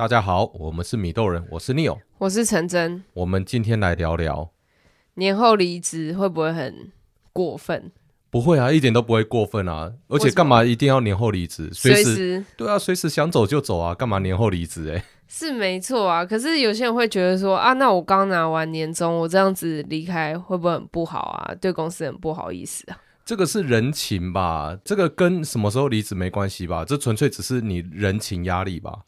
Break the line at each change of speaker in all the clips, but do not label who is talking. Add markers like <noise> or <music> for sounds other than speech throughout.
大家好，我们是米豆人，我是 Neo，
我是陈真。
我们今天来聊聊
年后离职会不会很过分？
不会啊，一点都不会过分啊。而且干嘛一定要年后离职？随时，对啊，随时想走就走啊，干嘛年后离职？哎，是
没错啊。可是有些人会觉得说啊，那我刚拿完年终，我这样子离开会不会很不好啊？对公司很不好意思啊。
这个是人情吧？这个跟什么时候离职没关系吧？这纯粹只是你人情压力吧？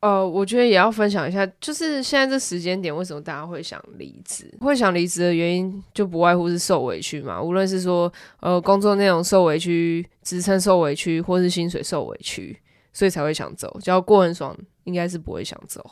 呃，我觉得也要分享一下，就是现在这时间点，为什么大家会想离职？会想离职的原因，就不外乎是受委屈嘛。无论是说，呃，工作内容受委屈，职称受委屈，或是薪水受委屈，所以才会想走。只要过很爽，应该是不会想走。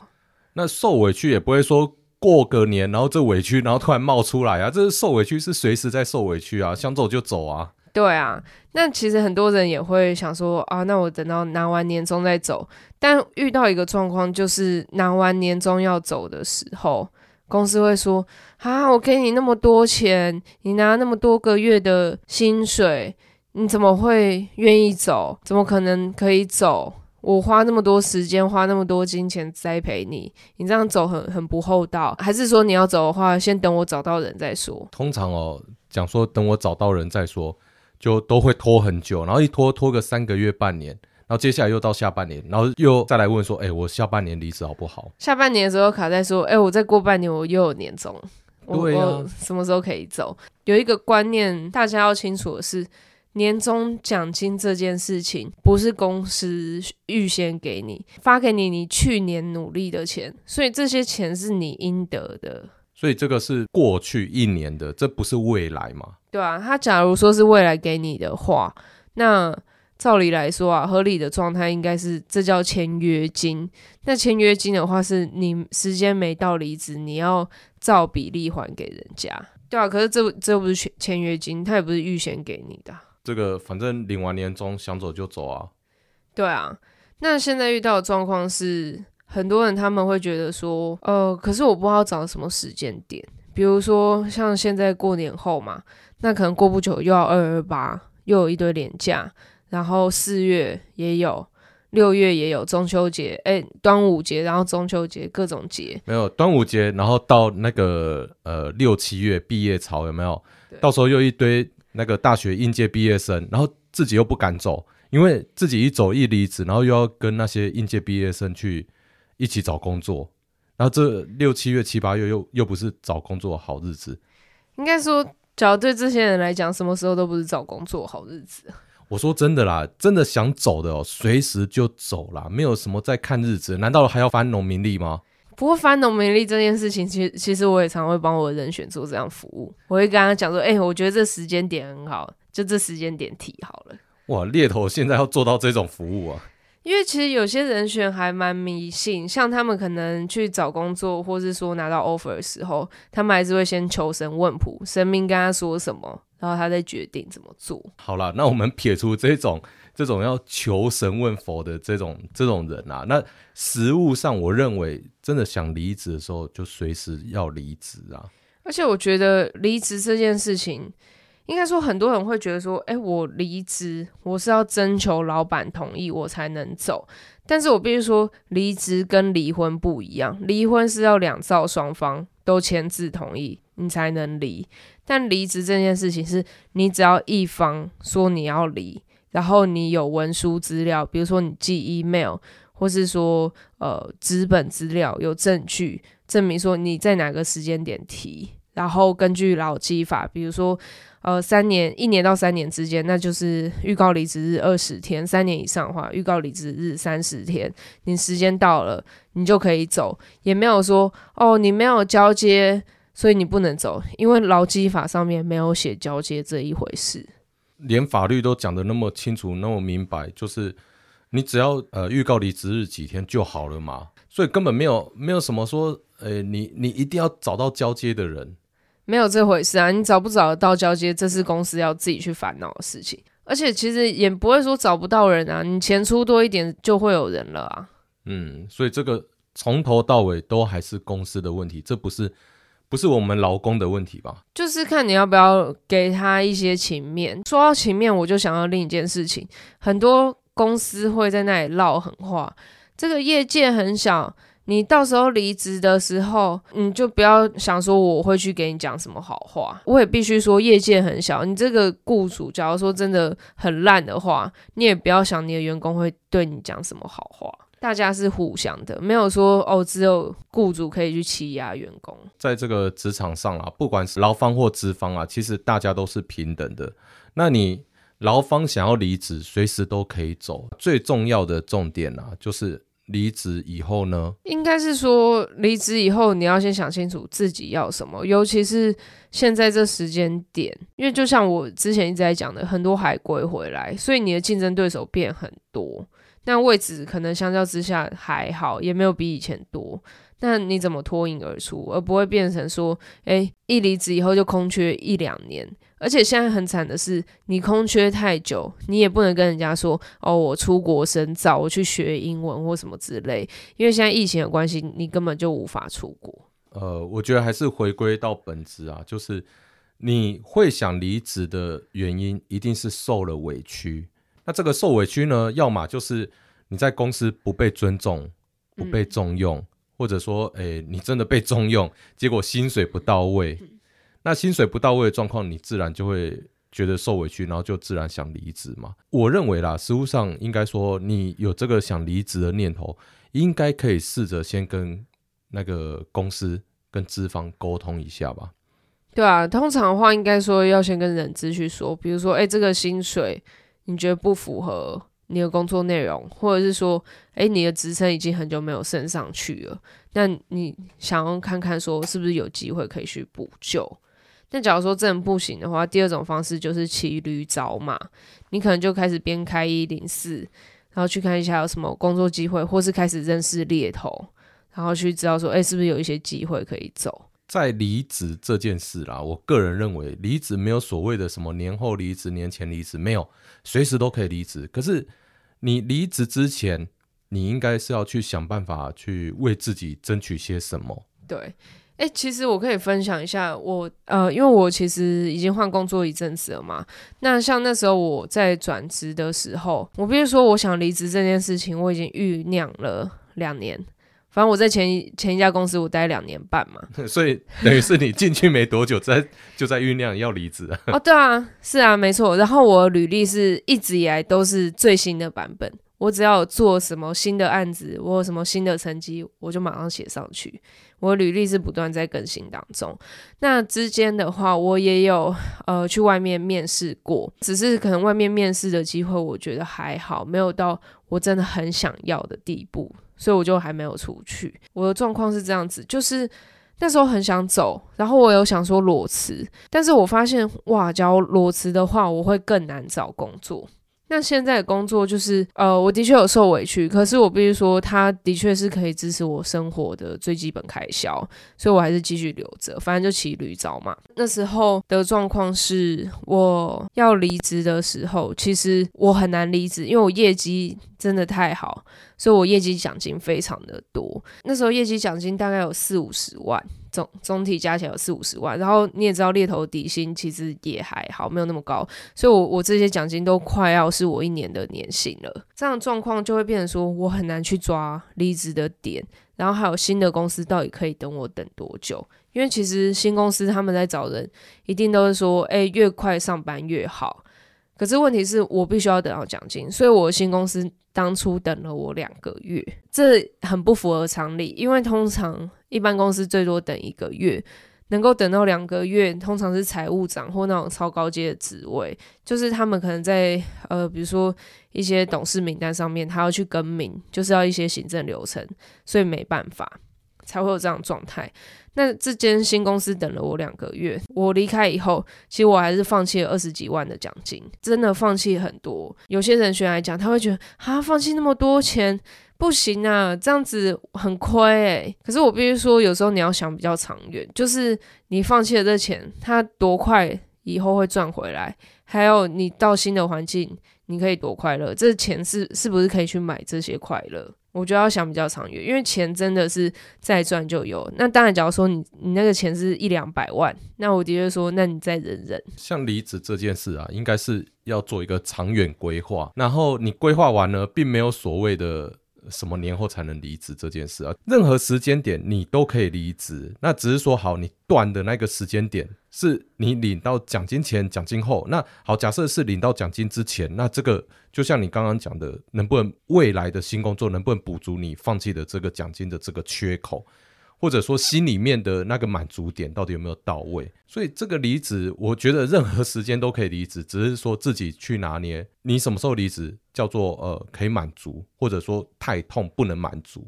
那受委屈也不会说过个年，然后这委屈，然后突然冒出来啊！这是受委屈，是随时在受委屈啊，想走就走啊。
对啊，那其实很多人也会想说啊，那我等到拿完年终再走。但遇到一个状况，就是拿完年终要走的时候，公司会说啊，我给你那么多钱，你拿那么多个月的薪水，你怎么会愿意走？怎么可能可以走？我花那么多时间，花那么多金钱栽培你，你这样走很很不厚道。还是说你要走的话，先等我找到人再说？
通常哦，讲说等我找到人再说。就都会拖很久，然后一拖拖个三个月、半年，然后接下来又到下半年，然后又再来问说，哎、欸，我下半年离职好不好？
下半年的时候卡在说，哎、欸，我再过半年我又有年
终，
我什么时候可以走？有一个观念大家要清楚的是，年终奖金这件事情不是公司预先给你发给你，你去年努力的钱，所以这些钱是你应得的。
所以这个是过去一年的，这不是未来嘛？
对啊，他假如说是未来给你的话，那照理来说啊，合理的状态应该是这叫签约金。那签约金的话，是你时间没到离职，你要照比例还给人家。对啊，可是这这又不是签签约金，他也不是预先给你的。
这个反正领完年终想走就走啊。
对啊，那现在遇到的状况是。很多人他们会觉得说，呃，可是我不知道找什么时间点，比如说像现在过年后嘛，那可能过不久又要二二八，又有一堆年假，然后四月也有，六月也有中秋节，哎，端午节，然后中秋节各种节，
没有端午节，然后到那个呃六七月毕业潮有没有？到时候又一堆那个大学应届毕业生，然后自己又不敢走，因为自己一走一离职，然后又要跟那些应届毕业生去。一起找工作，然后这六七月、七八月又又不是找工作的好日子。
应该说，只要对这些人来讲，什么时候都不是找工作好日子。
我说真的啦，真的想走的哦，随时就走啦，没有什么在看日子。难道还要翻农民历吗？
不过翻农民历这件事情，其实其实我也常会帮我的人选做这样服务。我会跟他讲说，哎、欸，我觉得这时间点很好，就这时间点提好了。
哇，猎头现在要做到这种服务啊！
因为其实有些人选还蛮迷信，像他们可能去找工作，或是说拿到 offer 的时候，他们还是会先求神问卜，神明跟他说什么，然后他再决定怎么做。
好了，那我们撇除这种 <laughs> 这种要求神问佛的这种这种人啊，那实务上，我认为真的想离职的时候，就随时要离职啊。
而且我觉得离职这件事情。应该说，很多人会觉得说，哎，我离职，我是要征求老板同意我才能走。但是我必须说，离职跟离婚不一样，离婚是要两造双方都签字同意，你才能离。但离职这件事情是，你只要一方说你要离，然后你有文书资料，比如说你寄 email，或是说呃纸本资料有证据证明说你在哪个时间点提，然后根据劳基法，比如说。呃，三年，一年到三年之间，那就是预告离职日二十天；三年以上的话，预告离职日三十天。你时间到了，你就可以走，也没有说哦，你没有交接，所以你不能走，因为劳基法上面没有写交接这一回事。
连法律都讲得那么清楚，那么明白，就是你只要呃预告离职日几天就好了嘛，所以根本没有没有什么说，呃，你你一定要找到交接的人。
没有这回事啊！你找不找得到交接，这是公司要自己去烦恼的事情。而且其实也不会说找不到人啊，你钱出多一点就会有人了啊。
嗯，所以这个从头到尾都还是公司的问题，这不是不是我们劳工的问题吧？
就是看你要不要给他一些情面。说到情面，我就想到另一件事情，很多公司会在那里唠狠话。这个业界很小。你到时候离职的时候，你就不要想说我会去给你讲什么好话。我也必须说，业界很小，你这个雇主假如说真的很烂的话，你也不要想你的员工会对你讲什么好话。大家是互相的，没有说哦，只有雇主可以去欺压员工。
在这个职场上啊，不管是劳方或资方啊，其实大家都是平等的。那你劳方想要离职，随时都可以走。最重要的重点啊，就是。离职以后呢？
应该是说，离职以后你要先想清楚自己要什么，尤其是现在这时间点，因为就像我之前一直在讲的，很多海归回来，所以你的竞争对手变很多，那位置可能相较之下还好，也没有比以前多。那你怎么脱颖而出，而不会变成说，哎，一离职以后就空缺一两年？而且现在很惨的是，你空缺太久，你也不能跟人家说，哦，我出国深造，我去学英文或什么之类，因为现在疫情的关系，你根本就无法出国。
呃，我觉得还是回归到本质啊，就是你会想离职的原因，一定是受了委屈。那这个受委屈呢，要么就是你在公司不被尊重、不被重用。嗯或者说，哎、欸，你真的被重用，结果薪水不到位，那薪水不到位的状况，你自然就会觉得受委屈，然后就自然想离职嘛。我认为啦，实务上应该说，你有这个想离职的念头，应该可以试着先跟那个公司跟资方沟通一下吧。
对啊，通常的话，应该说要先跟人资去说，比如说，哎、欸，这个薪水你觉得不符合。你的工作内容，或者是说，诶，你的职称已经很久没有升上去了，那你想要看看说是不是有机会可以去补救？那假如说真的不行的话，第二种方式就是骑驴找马，你可能就开始边开一零四，然后去看一下有什么工作机会，或是开始认识猎头，然后去知道说，诶，是不是有一些机会可以走？
在离职这件事啦，我个人认为离职没有所谓的什么年后离职、年前离职，没有，随时都可以离职。可是你离职之前，你应该是要去想办法去为自己争取些什么。
对，哎，其实我可以分享一下我，呃，因为我其实已经换工作一阵子了嘛。那像那时候我在转职的时候，我比如说我想离职这件事情，我已经酝酿了两年。反正我在前一前一家公司我待两年半嘛，<laughs>
所以等于是你进去没多久，在 <laughs> 就在酝酿要离职啊。
哦，对啊，是啊，没错。然后我的履历是一直以来都是最新的版本，我只要有做什么新的案子，我有什么新的成绩，我就马上写上去。我的履历是不断在更新当中。那之间的话，我也有呃去外面面试过，只是可能外面面试的机会，我觉得还好，没有到我真的很想要的地步。所以我就还没有出去。我的状况是这样子，就是那时候很想走，然后我有想说裸辞，但是我发现哇，假如裸辞的话，我会更难找工作。那现在的工作就是，呃，我的确有受委屈，可是我必须说，他的确是可以支持我生活的最基本开销，所以我还是继续留着，反正就骑驴找马。那时候的状况是，我要离职的时候，其实我很难离职，因为我业绩真的太好，所以我业绩奖金非常的多。那时候业绩奖金大概有四五十万。总总体加起来有四五十万，然后你也知道猎头底薪其实也还好，没有那么高，所以我我这些奖金都快要是我一年的年薪了。这样状况就会变成说我很难去抓离职的点，然后还有新的公司到底可以等我等多久？因为其实新公司他们在找人，一定都是说，哎，越快上班越好。可是问题是我必须要等到奖金，所以我新公司当初等了我两个月，这很不符合常理，因为通常一般公司最多等一个月，能够等到两个月，通常是财务长或那种超高阶的职位，就是他们可能在呃，比如说一些董事名单上面，他要去更名，就是要一些行政流程，所以没办法。才会有这样状态。那这间新公司等了我两个月，我离开以后，其实我还是放弃了二十几万的奖金，真的放弃很多。有些人学来讲，他会觉得啊，放弃那么多钱不行啊，这样子很亏诶。可是我必须说，有时候你要想比较长远，就是你放弃了这钱，它多快以后会赚回来，还有你到新的环境，你可以多快乐，这钱是是不是可以去买这些快乐？我就要想比较长远，因为钱真的是再赚就有。那当然，假如说你你那个钱是一两百万，那我的确说，那你再忍忍。
像离职这件事啊，应该是要做一个长远规划。然后你规划完了，并没有所谓的什么年后才能离职这件事啊。任何时间点你都可以离职，那只是说好你断的那个时间点是你领到奖金前、奖金后。那好，假设是领到奖金之前，那这个就像你刚刚讲的，能不能未来的新工作能不能补足你放弃的这个奖金的这个缺口？或者说心里面的那个满足点到底有没有到位？所以这个离职，我觉得任何时间都可以离职，只是说自己去拿捏你什么时候离职叫做呃可以满足，或者说太痛不能满足。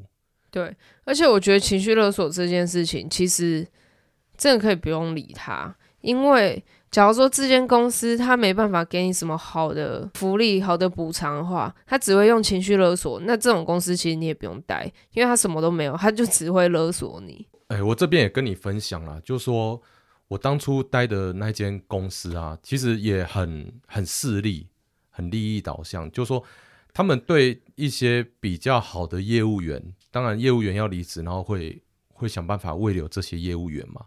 对，而且我觉得情绪勒索这件事情，其实真的可以不用理他，因为。假如说这间公司他没办法给你什么好的福利、好的补偿的话，他只会用情绪勒索。那这种公司其实你也不用待，因为他什么都没有，他就只会勒索你。
哎、我这边也跟你分享了，就是说我当初待的那间公司啊，其实也很很势利、很利益导向。就是说他们对一些比较好的业务员，当然业务员要离职，然后会会想办法慰留这些业务员嘛。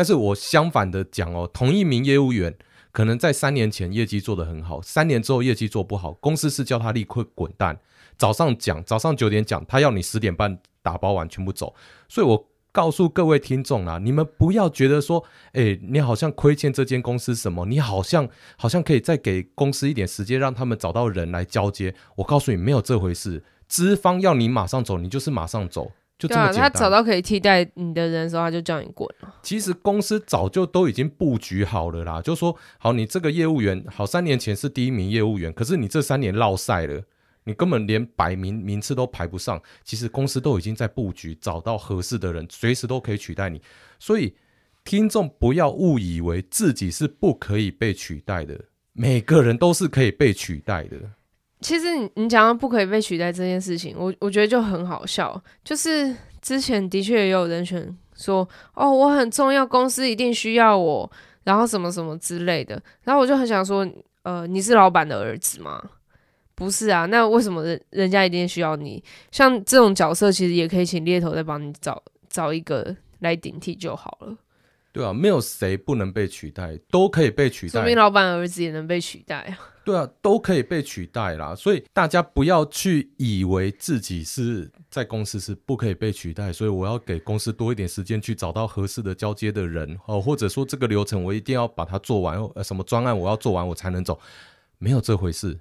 但是我相反的讲哦，同一名业务员可能在三年前业绩做得很好，三年之后业绩做不好，公司是叫他立刻滚蛋。早上讲，早上九点讲，他要你十点半打包完全部走。所以我告诉各位听众啊，你们不要觉得说，哎，你好像亏欠这间公司什么，你好像好像可以再给公司一点时间，让他们找到人来交接。我告诉你，没有这回事。资方要你马上走，你就是马上走。就这么简单。对啊，
他找到可以替代你的人的时候，他就叫你滚了。
其实公司早就都已经布局好了啦，就说好，你这个业务员好，三年前是第一名业务员，可是你这三年落赛了，你根本连百名名次都排不上。其实公司都已经在布局，找到合适的人，随时都可以取代你。所以听众不要误以为自己是不可以被取代的，每个人都是可以被取代的。
其实你你讲到不可以被取代这件事情，我我觉得就很好笑。就是之前的确也有人选说，哦，我很重要，公司一定需要我，然后什么什么之类的。然后我就很想说，呃，你是老板的儿子吗？不是啊，那为什么人人家一定需要你？像这种角色，其实也可以请猎头再帮你找找一个来顶替就好了。
对啊，没有谁不能被取代，都可以被取代。
说明老板儿子也能被取代啊。
对啊，都可以被取代啦。所以大家不要去以为自己是在公司是不可以被取代，所以我要给公司多一点时间去找到合适的交接的人哦，或者说这个流程我一定要把它做完，呃，什么专案我要做完我才能走，没有这回事。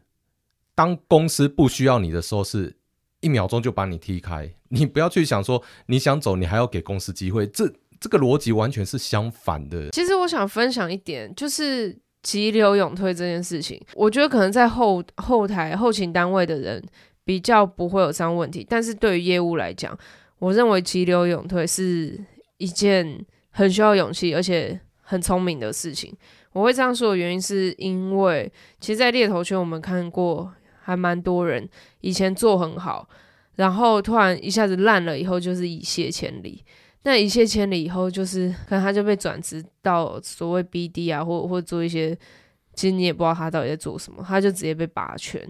当公司不需要你的时候，是一秒钟就把你踢开。<laughs> 你不要去想说你想走，你还要给公司机会，这。这个逻辑完全是相反的。其实
我想分享一点，就是急流勇退这件事情，我觉得可能在后后台后勤单位的人比较不会有这样问题，但是对于业务来讲，我认为急流勇退是一件很需要勇气而且很聪明的事情。我会这样说的原因是因为，其实，在猎头圈我们看过还蛮多人以前做很好，然后突然一下子烂了以后，就是一泻千里。那一泻千里以后，就是可能他就被转职到所谓 BD 啊，或或做一些，其实你也不知道他到底在做什么，他就直接被拔权，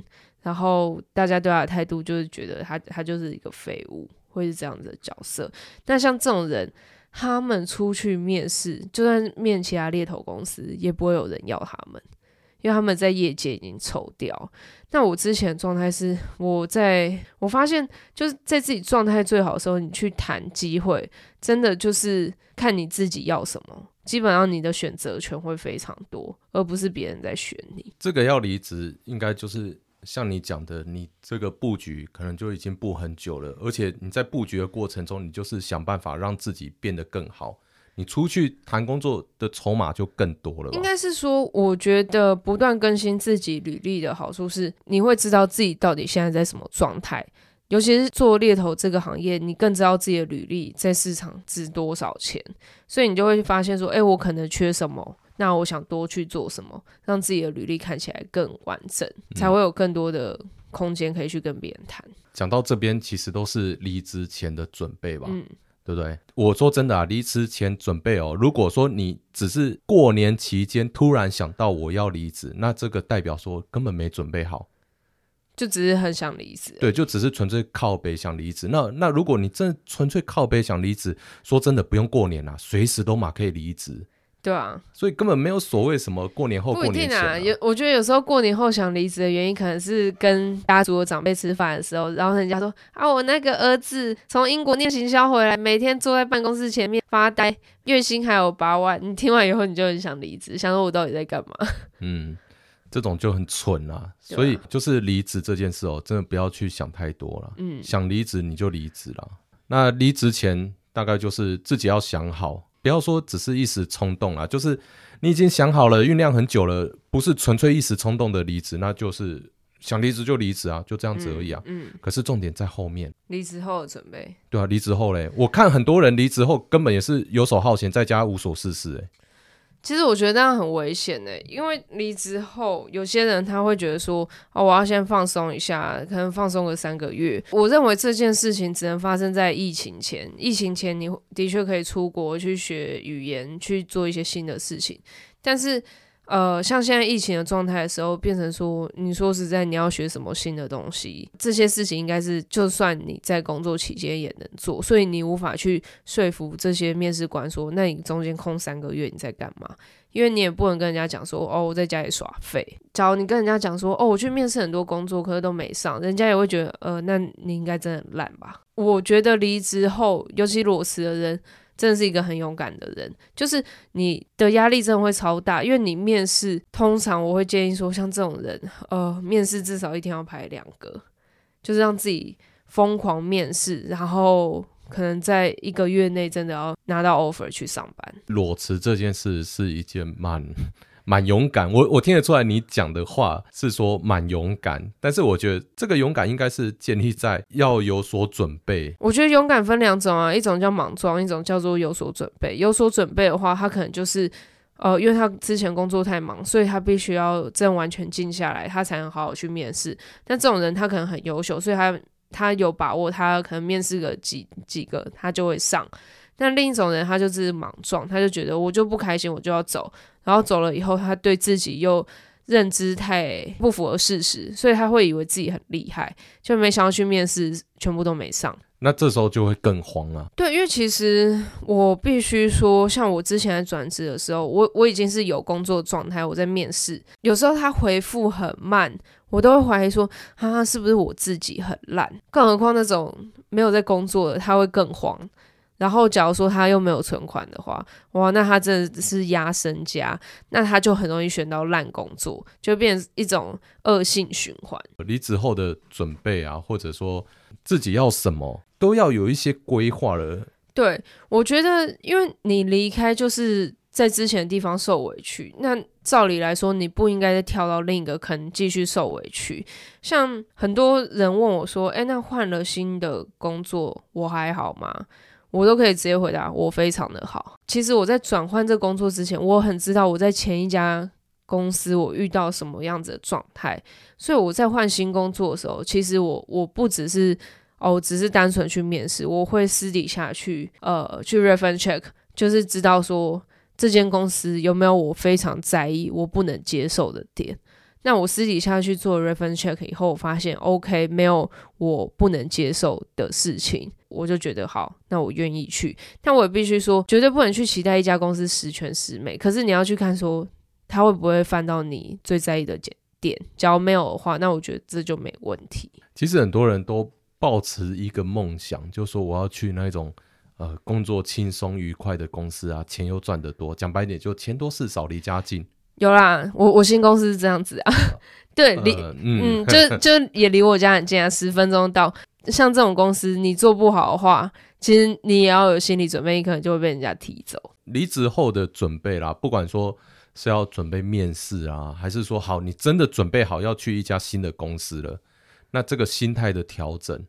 然后大家对他的态度就是觉得他他就是一个废物，会是这样子的角色。那像这种人，他们出去面试，就算面其他猎头公司，也不会有人要他们。因为他们在业界已经抽掉。那我之前的状态是，我在我发现就是在自己状态最好的时候，你去谈机会，真的就是看你自己要什么。基本上你的选择权会非常多，而不是别人在选你。
这个要离职，应该就是像你讲的，你这个布局可能就已经布很久了，而且你在布局的过程中，你就是想办法让自己变得更好。你出去谈工作的筹码就更多了？
应该是说，我觉得不断更新自己履历的好处是，你会知道自己到底现在在什么状态。尤其是做猎头这个行业，你更知道自己的履历在市场值多少钱，所以你就会发现说，哎，我可能缺什么，那我想多去做什么，让自己的履历看起来更完整，才会有更多的空间可以去跟别人谈。
讲到这边，其实都是离职前的准备吧。嗯。对不对？我说真的啊，离职前准备哦。如果说你只是过年期间突然想到我要离职，那这个代表说根本没准备好，
就只是很想离职。
对，就只是纯粹靠北想离职。那那如果你真纯粹靠北想离职，说真的不用过年啊，随时都马可以离职。
对啊，
所以根本没有所谓什么过年后过年前、啊。
不一定啊，有我觉得有时候过年后想离职的原因，可能是跟家族的长辈吃饭的时候，然后人家说啊，我那个儿子从英国念行销回来，每天坐在办公室前面发呆，月薪还有八万。你听完以后，你就很想离职，想说我到底在干嘛？
嗯，这种就很蠢啊。所以就是离职这件事哦，真的不要去想太多了。嗯，想离职你就离职了。那离职前大概就是自己要想好。不要说只是一时冲动啊，就是你已经想好了，酝酿很久了，不是纯粹一时冲动的离职，那就是想离职就离职啊，就这样子而已啊。嗯。嗯，可是重点在后面，
离职后的准备。
对啊，离职后嘞，我看很多人离职后根本也是游手好闲，在家无所事事哎。
其实我觉得这样很危险呢，因为离职后，有些人他会觉得说，哦，我要先放松一下，可能放松个三个月。我认为这件事情只能发生在疫情前，疫情前你的确可以出国去学语言，去做一些新的事情，但是。呃，像现在疫情的状态的时候，变成说，你说实在，你要学什么新的东西，这些事情应该是就算你在工作期间也能做，所以你无法去说服这些面试官说，那你中间空三个月你在干嘛？因为你也不能跟人家讲说，哦，我在家里耍废。假如你跟人家讲说，哦，我去面试很多工作，可是都没上，人家也会觉得，呃，那你应该真的很烂吧？我觉得离职后，尤其裸辞的人。真的是一个很勇敢的人，就是你的压力真的会超大，因为你面试，通常我会建议说，像这种人，呃，面试至少一天要排两个，就是让自己疯狂面试，然后可能在一个月内真的要拿到 offer 去上班。
裸辞这件事是一件蛮。蛮勇敢，我我听得出来你讲的话是说蛮勇敢，但是我觉得这个勇敢应该是建立在要有所准备。
我觉得勇敢分两种啊，一种叫莽撞，一种叫做有所准备。有所准备的话，他可能就是呃，因为他之前工作太忙，所以他必须要真完全静下来，他才能好好去面试。但这种人他可能很优秀，所以他他有把握，他可能面试个几几个，他就会上。但另一种人，他就是莽撞，他就觉得我就不开心，我就要走。然后走了以后，他对自己又认知太不符合事实，所以他会以为自己很厉害，就没想到去面试，全部都没上。
那这时候就会更慌啊。
对，因为其实我必须说，像我之前在转职的时候，我我已经是有工作状态，我在面试，有时候他回复很慢，我都会怀疑说，啊，是不是我自己很烂？更何况那种没有在工作的，他会更慌。然后，假如说他又没有存款的话，哇，那他真的是压身家，那他就很容易选到烂工作，就变成一种恶性循环。
离职后的准备啊，或者说自己要什么，都要有一些规划了。
对，我觉得，因为你离开就是在之前的地方受委屈，那照理来说，你不应该再跳到另一个坑继续受委屈。像很多人问我说：“哎，那换了新的工作，我还好吗？”我都可以直接回答，我非常的好。其实我在转换这工作之前，我很知道我在前一家公司我遇到什么样子的状态，所以我在换新工作的时候，其实我我不只是哦，只是单纯去面试，我会私底下去呃去 reference check，就是知道说这间公司有没有我非常在意、我不能接受的点。那我私底下去做 reference check 以后，我发现 OK，没有我不能接受的事情，我就觉得好，那我愿意去。但我也必须说，绝对不能去期待一家公司十全十美。可是你要去看说，他会不会犯到你最在意的点？假如没有的话，那我觉得这就没问题。
其实很多人都抱持一个梦想，就说我要去那种呃工作轻松愉快的公司啊，钱又赚得多。讲白点，就钱多事少，离家近。
有啦，我我新公司是这样子啊，<laughs> 对，离、呃、嗯，嗯就就也离我家很近啊，十分钟到。像这种公司，你做不好的话，其实你也要有心理准备，你可能就会被人家踢走。
离职后的准备啦，不管说是要准备面试啊，还是说好，你真的准备好要去一家新的公司了，那这个心态的调整，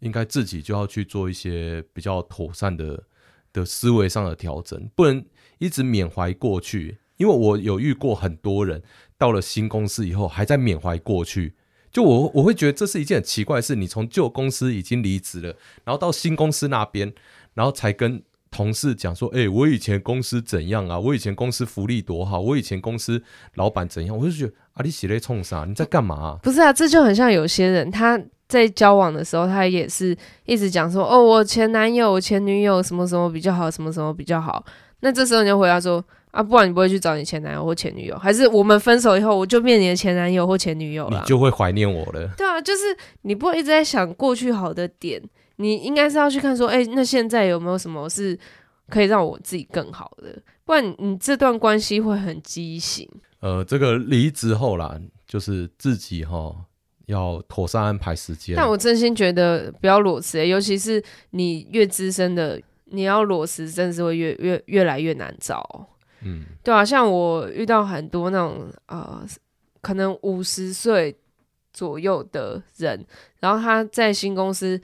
应该自己就要去做一些比较妥善的的思维上的调整，不能一直缅怀过去。因为我有遇过很多人到了新公司以后还在缅怀过去，就我我会觉得这是一件很奇怪的事。你从旧公司已经离职了，然后到新公司那边，然后才跟同事讲说：“哎、我以前公司怎样啊？我以前公司福利多好，我以前公司老板怎样？”我就觉得啊，你写在冲啥？你在干嘛、啊？
不是啊，这就很像有些人他在交往的时候，他也是一直讲说：“哦，我前男友、前女友什么什么比较好，什么什么比较好。”那这时候你就回答说。啊，不然你不会去找你前男友或前女友，还是我们分手以后我就变你的前男友或前女友了？
你就会怀念我了。
对啊，就是你不会一直在想过去好的点，你应该是要去看说，哎、欸，那现在有没有什么是可以让我自己更好的？不然你这段关系会很畸形。
呃，这个离职后啦，就是自己哈要妥善安排时间。
但我真心觉得不要裸辞、欸，尤其是你越资深的，你要裸辞，真的是会越越越来越难找。
嗯，
对啊，像我遇到很多那种呃，可能五十岁左右的人，然后他在新公司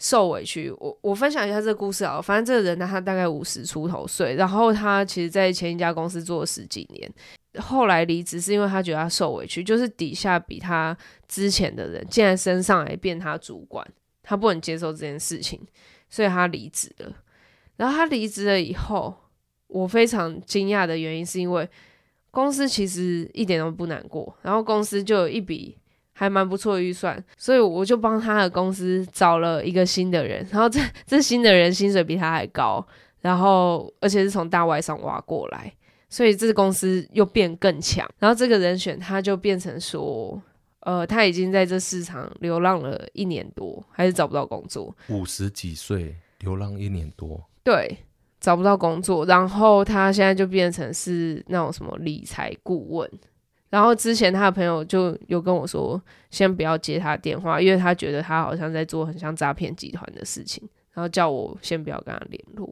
受委屈。我我分享一下这个故事啊，反正这个人呢，他大概五十出头岁，然后他其实在前一家公司做了十几年，后来离职是因为他觉得他受委屈，就是底下比他之前的人竟然升上来变他主管，他不能接受这件事情，所以他离职了。然后他离职了以后。我非常惊讶的原因是因为公司其实一点都不难过，然后公司就有一笔还蛮不错的预算，所以我就帮他的公司找了一个新的人，然后这这新的人薪水比他还高，然后而且是从大外商挖过来，所以这个公司又变更强，然后这个人选他就变成说，呃，他已经在这市场流浪了一年多，还是找不到工作，
五十几岁流浪一年多，
对。找不到工作，然后他现在就变成是那种什么理财顾问。然后之前他的朋友就有跟我说，先不要接他电话，因为他觉得他好像在做很像诈骗集团的事情，然后叫我先不要跟他联络。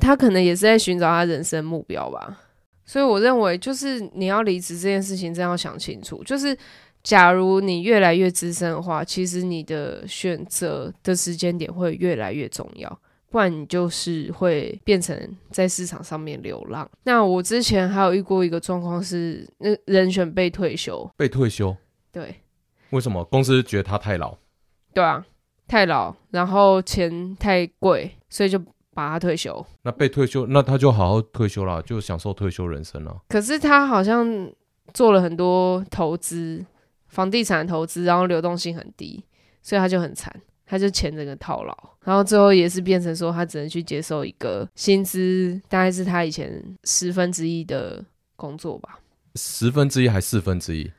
他可能也是在寻找他人生目标吧。所以我认为，就是你要离职这件事情，真要想清楚。就是假如你越来越资深的话，其实你的选择的时间点会越来越重要。不然你就是会变成在市场上面流浪。那我之前还有遇过一个状况是，那人选被退休，
被退休，
对，
为什么？公司觉得他太老，
对啊，太老，然后钱太贵，所以就把他退休。
那被退休，那他就好好退休了，就享受退休人生了。
可是他好像做了很多投资，房地产投资，然后流动性很低，所以他就很惨。他就钱整个套牢，然后最后也是变成说，他只能去接受一个薪资大概是他以前十分之一的工作吧。
十分之一还四分之一？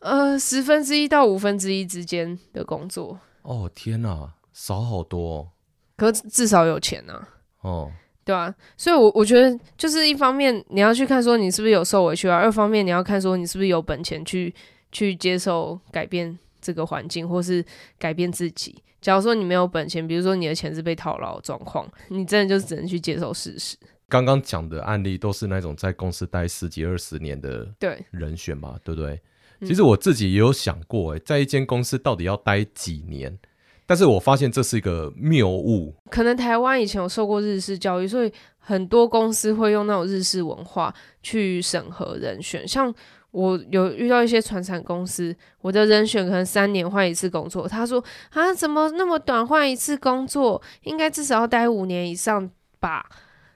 呃，十分之一到五分之一之间的工作。
哦天哪，少好多哦。
可是至少有钱啊。
哦，
对啊，所以我，我我觉得就是一方面你要去看说你是不是有受委屈啊，二方面你要看说你是不是有本钱去去接受改变这个环境，或是改变自己。假如说你没有本钱，比如说你的钱是被套牢的状况，你真的就只能去接受事实。
刚刚讲的案例都是那种在公司待十几二十年的人选嘛，对，对不对？其实我自己也有想过，哎，在一间公司到底要待几年？但是我发现这是一个谬误。
可能台湾以前有受过日式教育，所以很多公司会用那种日式文化去审核人选，像。我有遇到一些传产公司，我的人选可能三年换一次工作。他说啊，怎么那么短换一次工作？应该至少要待五年以上吧。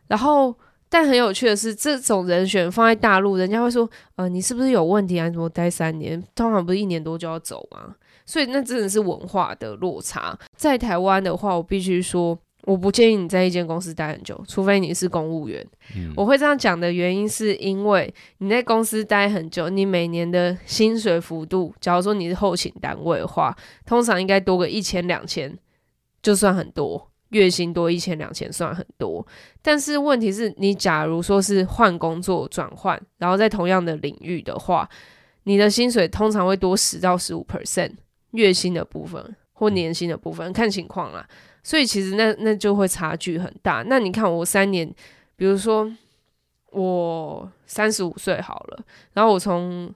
然后，但很有趣的是，这种人选放在大陆，人家会说，呃，你是不是有问题啊？怎么待三年？通常不是一年多就要走吗？所以那真的是文化的落差。在台湾的话，我必须说。我不建议你在一间公司待很久，除非你是公务员。嗯、我会这样讲的原因，是因为你在公司待很久，你每年的薪水幅度，假如说你是后勤单位的话，通常应该多个一千两千，就算很多，月薪多一千两千算很多。但是问题是你假如说是换工作转换，然后在同样的领域的话，你的薪水通常会多十到十五 percent，月薪的部分或年薪的部分，看情况啦。所以其实那那就会差距很大。那你看我三年，比如说我三十五岁好了，然后我从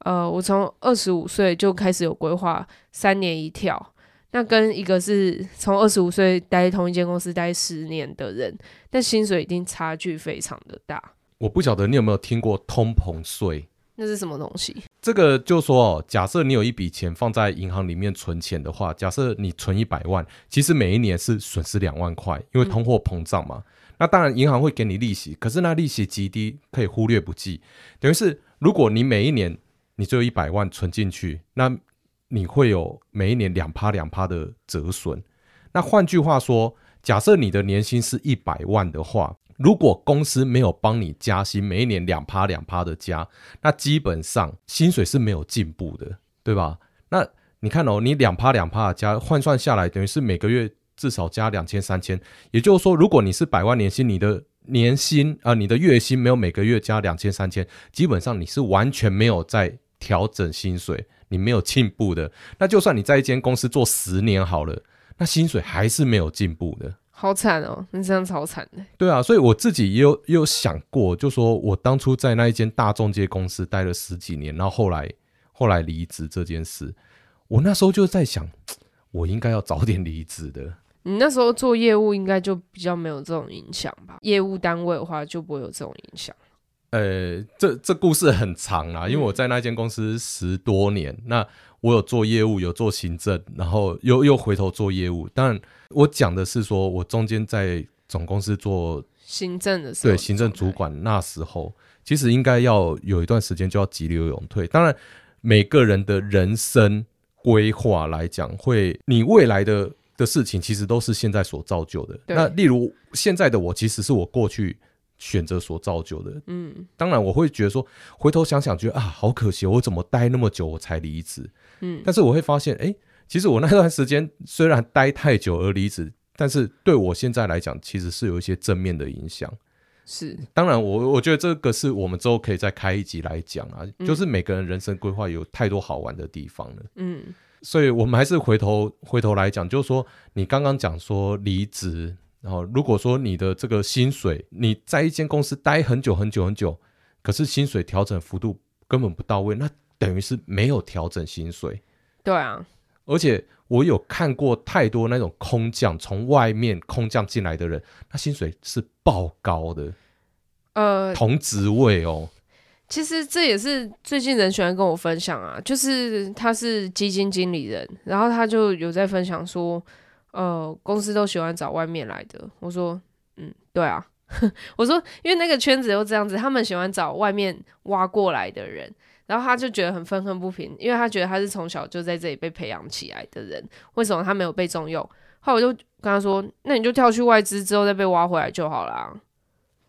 呃我从二十五岁就开始有规划三年一跳，那跟一个是从二十五岁待同一间公司待十年的人，但薪水一定差距非常的大。
我不晓得你有没有听过通膨税。
那是什么东西？
这个就说哦，假设你有一笔钱放在银行里面存钱的话，假设你存一百万，其实每一年是损失两万块，因为通货膨胀嘛。嗯、那当然银行会给你利息，可是那利息极低，可以忽略不计。等于是如果你每一年你只有一百万存进去，那你会有每一年两趴两趴的折损。那换句话说，假设你的年薪是一百万的话，如果公司没有帮你加薪，每一年两趴两趴的加，那基本上薪水是没有进步的，对吧？那你看哦，你两趴两趴的加，换算下来等于是每个月至少加两千三千。也就是说，如果你是百万年薪，你的年薪啊、你的月薪没有每个月加两千三千，基本上你是完全没有在调整薪水，你没有进步的。那就算你在一间公司做十年好了，那薪水还是没有进步的。
好惨哦，你这样超惨的。
对啊，所以我自己也有也有想过，就说我当初在那一间大中介公司待了十几年，然后后来后来离职这件事，我那时候就在想，<tsk> 我应该要早点离职的。
你那时候做业务应该就比较没有这种影响吧？业务单位的话就不会有这种影响。
呃，这这故事很长啊，因为我在那间公司十多年，嗯、那我有做业务，有做行政，然后又又回头做业务，当然。我讲的是说，我中间在总公司做
行政的时候，
对行政主管那时候，其实应该要有一段时间就要急流勇退。当然，每个人的人生规划来讲，会你未来的的事情，其实都是现在所造就的。那例如现在的我，其实是我过去选择所造就的。嗯，当然我会觉得说，回头想想，觉得啊，好可惜，我怎么待那么久我才离职？嗯，但是我会发现，哎。其实我那段时间虽然待太久而离职，但是对我现在来讲，其实是有一些正面的影响。
是，
当然我我觉得这个是我们之后可以再开一集来讲啊。嗯、就是每个人人生规划有太多好玩的地方了。嗯，所以我们还是回头回头来讲，就是说你刚刚讲说离职，然后如果说你的这个薪水你在一间公司待很久很久很久，可是薪水调整幅度根本不到位，那等于是没有调整薪水。
对啊。
而且我有看过太多那种空降，从外面空降进来的人，他薪水是爆高的，呃，同职位哦。
其实这也是最近人喜欢跟我分享啊，就是他是基金经理人，然后他就有在分享说，呃，公司都喜欢找外面来的。我说，嗯，对啊，<laughs> 我说，因为那个圈子又这样子，他们喜欢找外面挖过来的人。然后他就觉得很愤恨不平，因为他觉得他是从小就在这里被培养起来的人，为什么他没有被重用？后来我就跟他说：“那你就跳去外资之后再被挖回来就好啦。”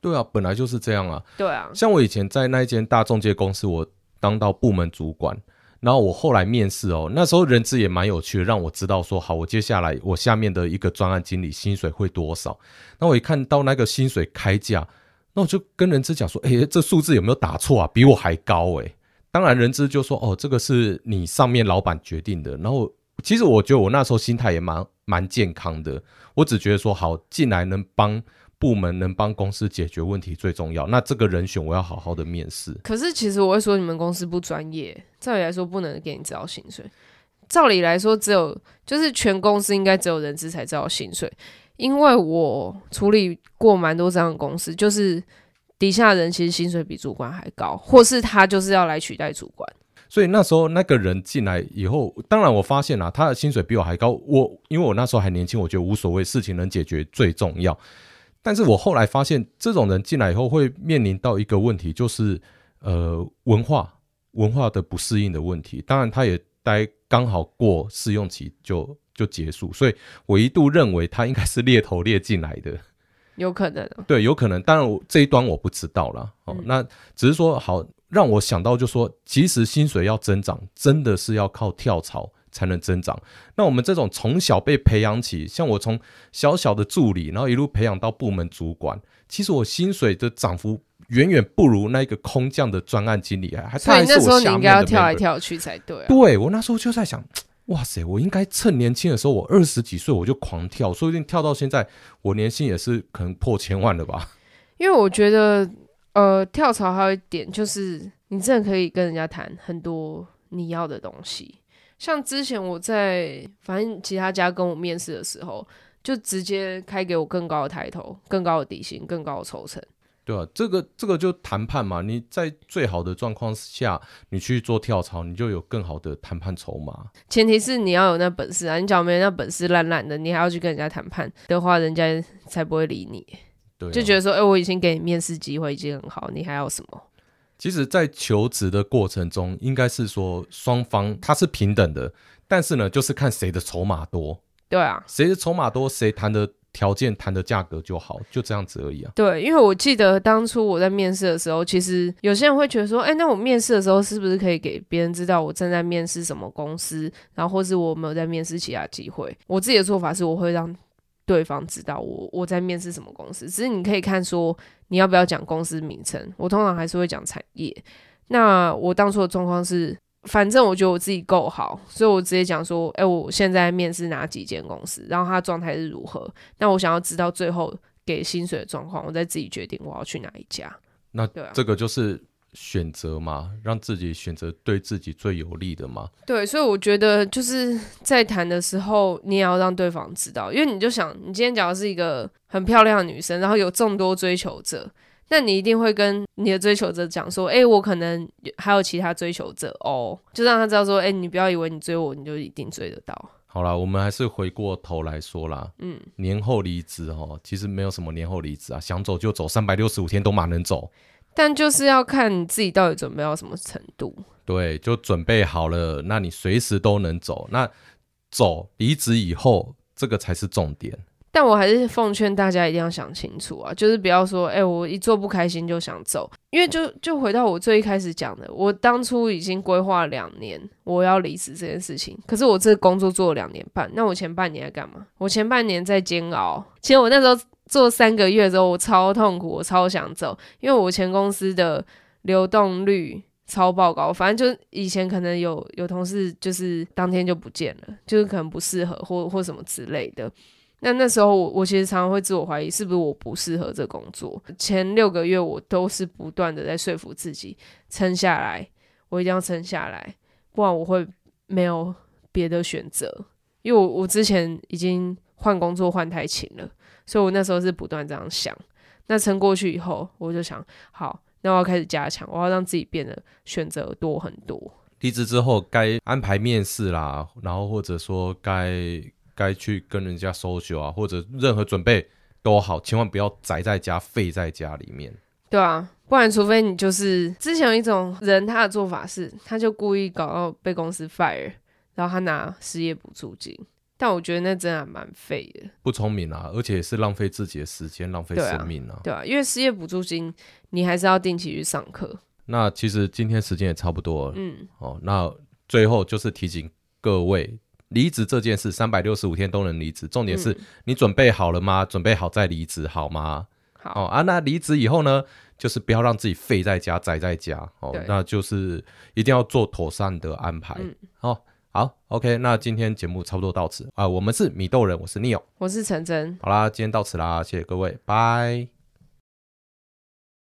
对啊，本来就是这样啊。
对啊，
像我以前在那一间大中介公司，我当到部门主管，然后我后来面试哦，那时候人资也蛮有趣的，让我知道说好，我接下来我下面的一个专案经理薪水会多少。那我一看到那个薪水开价，那我就跟人资讲说：“诶，这数字有没有打错啊？比我还高诶。”当然，人资就说：“哦，这个是你上面老板决定的。”然后，其实我觉得我那时候心态也蛮蛮健康的。我只觉得说，好，进来能帮部门、能帮公司解决问题最重要。那这个人选，我要好好的面试。
可是，其实我会说，你们公司不专业。照理来说，不能给你知道薪水。照理来说，只有就是全公司应该只有人资才知道薪水。因为我处理过蛮多这样的公司，就是。底下人其实薪水比主管还高，或是他就是要来取代主管。
所以那时候那个人进来以后，当然我发现啊，他的薪水比我还高。我因为我那时候还年轻，我觉得无所谓，事情能解决最重要。但是我后来发现，这种人进来以后会面临到一个问题，就是呃文化文化的不适应的问题。当然他也待刚好过试用期就就结束，所以我一度认为他应该是猎头猎进来的。
有可能，
对，有可能。当然，我这一端我不知道啦。哦，嗯、那只是说，好让我想到，就说，其实薪水要增长，真的是要靠跳槽才能增长。那我们这种从小被培养起，像我从小小的助理，然后一路培养到部门主管，其实我薪水的涨幅远远不如那一个空降的专案经理还还。
所以那时候你应该要跳来跳去才对啊。
对，我那时候就在想。哇塞！我应该趁年轻的时候，我二十几岁我就狂跳，说不定跳到现在，我年薪也是可能破千万了吧？
因为我觉得，呃，跳槽还有一点就是，你真的可以跟人家谈很多你要的东西。像之前我在反正其他家跟我面试的时候，就直接开给我更高的抬头、更高的底薪、更高的抽成。
对啊，这个这个就谈判嘛。你在最好的状况下，你去做跳槽，你就有更好的谈判筹码。
前提是你要有那本事啊！你只要没那本事，烂烂的，你还要去跟人家谈判的话，人家才不会理你。对啊，就觉得说，哎，我已经给你面试机会，已经很好，你还要什么？
其实，在求职的过程中，应该是说双方他是平等的，但是呢，就是看谁的筹码多。
对啊，
谁的筹码多，谁谈的条件谈的价格就好，就这样子而已啊。
对，因为我记得当初我在面试的时候，其实有些人会觉得说，哎，那我面试的时候是不是可以给别人知道我正在面试什么公司，然后或是我没有在面试其他机会？我自己的做法是，我会让对方知道我我在面试什么公司。只是你可以看说你要不要讲公司名称，我通常还是会讲产业。那我当初的状况是。反正我觉得我自己够好，所以我直接讲说，哎、欸，我现在面试哪几间公司，然后他状态是如何。那我想要知道最后给薪水的状况，我再自己决定我要去哪一家。
那这个就是选择嘛，啊、让自己选择对自己最有利的嘛。
对，所以我觉得就是在谈的时候，你也要让对方知道，因为你就想，你今天假如是一个很漂亮的女生，然后有众多追求者。那你一定会跟你的追求者讲说，哎、欸，我可能还有其他追求者哦，就让他知道说，哎、欸，你不要以为你追我，你就一定追得到。
好啦，我们还是回过头来说啦，嗯，年后离职哦，其实没有什么年后离职啊，想走就走，三百六十五天都马能走，
但就是要看你自己到底准备到什么程度。
对，就准备好了，那你随时都能走。那走离职以后，这个才是重点。
但我还是奉劝大家一定要想清楚啊，就是不要说，哎、欸，我一做不开心就想走，因为就就回到我最一开始讲的，我当初已经规划两年我要离职这件事情，可是我这个工作做了两年半，那我前半年在干嘛？我前半年在煎熬。其实我那时候做三个月之后，我超痛苦，我超想走，因为我前公司的流动率超爆高，反正就以前可能有有同事就是当天就不见了，就是可能不适合或 <laughs> 或什么之类的。那那时候我我其实常常会自我怀疑，是不是我不适合这工作？前六个月我都是不断的在说服自己撑下来，我一定要撑下来，不然我会没有别的选择。因为我我之前已经换工作换太勤了，所以我那时候是不断这样想。那撑过去以后，我就想，好，那我要开始加强，我要让自己变得选择多很多。
离职之后该安排面试啦，然后或者说该。该去跟人家 social 啊，或者任何准备都好，千万不要宅在家废在家里面。
对啊，不然除非你就是之前有一种人，他的做法是，他就故意搞到被公司 fire，然后他拿失业补助金。但我觉得那真的蛮废的，
不聪明啊，而且也是浪费自己的时间，浪费生命啊。
对啊，因为失业补助金你还是要定期去上课。
那其实今天时间也差不多了，嗯，哦，那最后就是提醒各位。离职这件事，三百六十五天都能离职。重点是你准备好了吗？嗯、准备好再离职，好吗？
好、
哦、啊。那离职以后呢，就是不要让自己废在家、宅在家。哦，那就是一定要做妥善的安排。
嗯、
哦，好，OK。那今天节目差不多到此啊。我们是米豆人，我是 Neo，
我是陈真。
好啦，今天到此啦，谢谢各位，拜。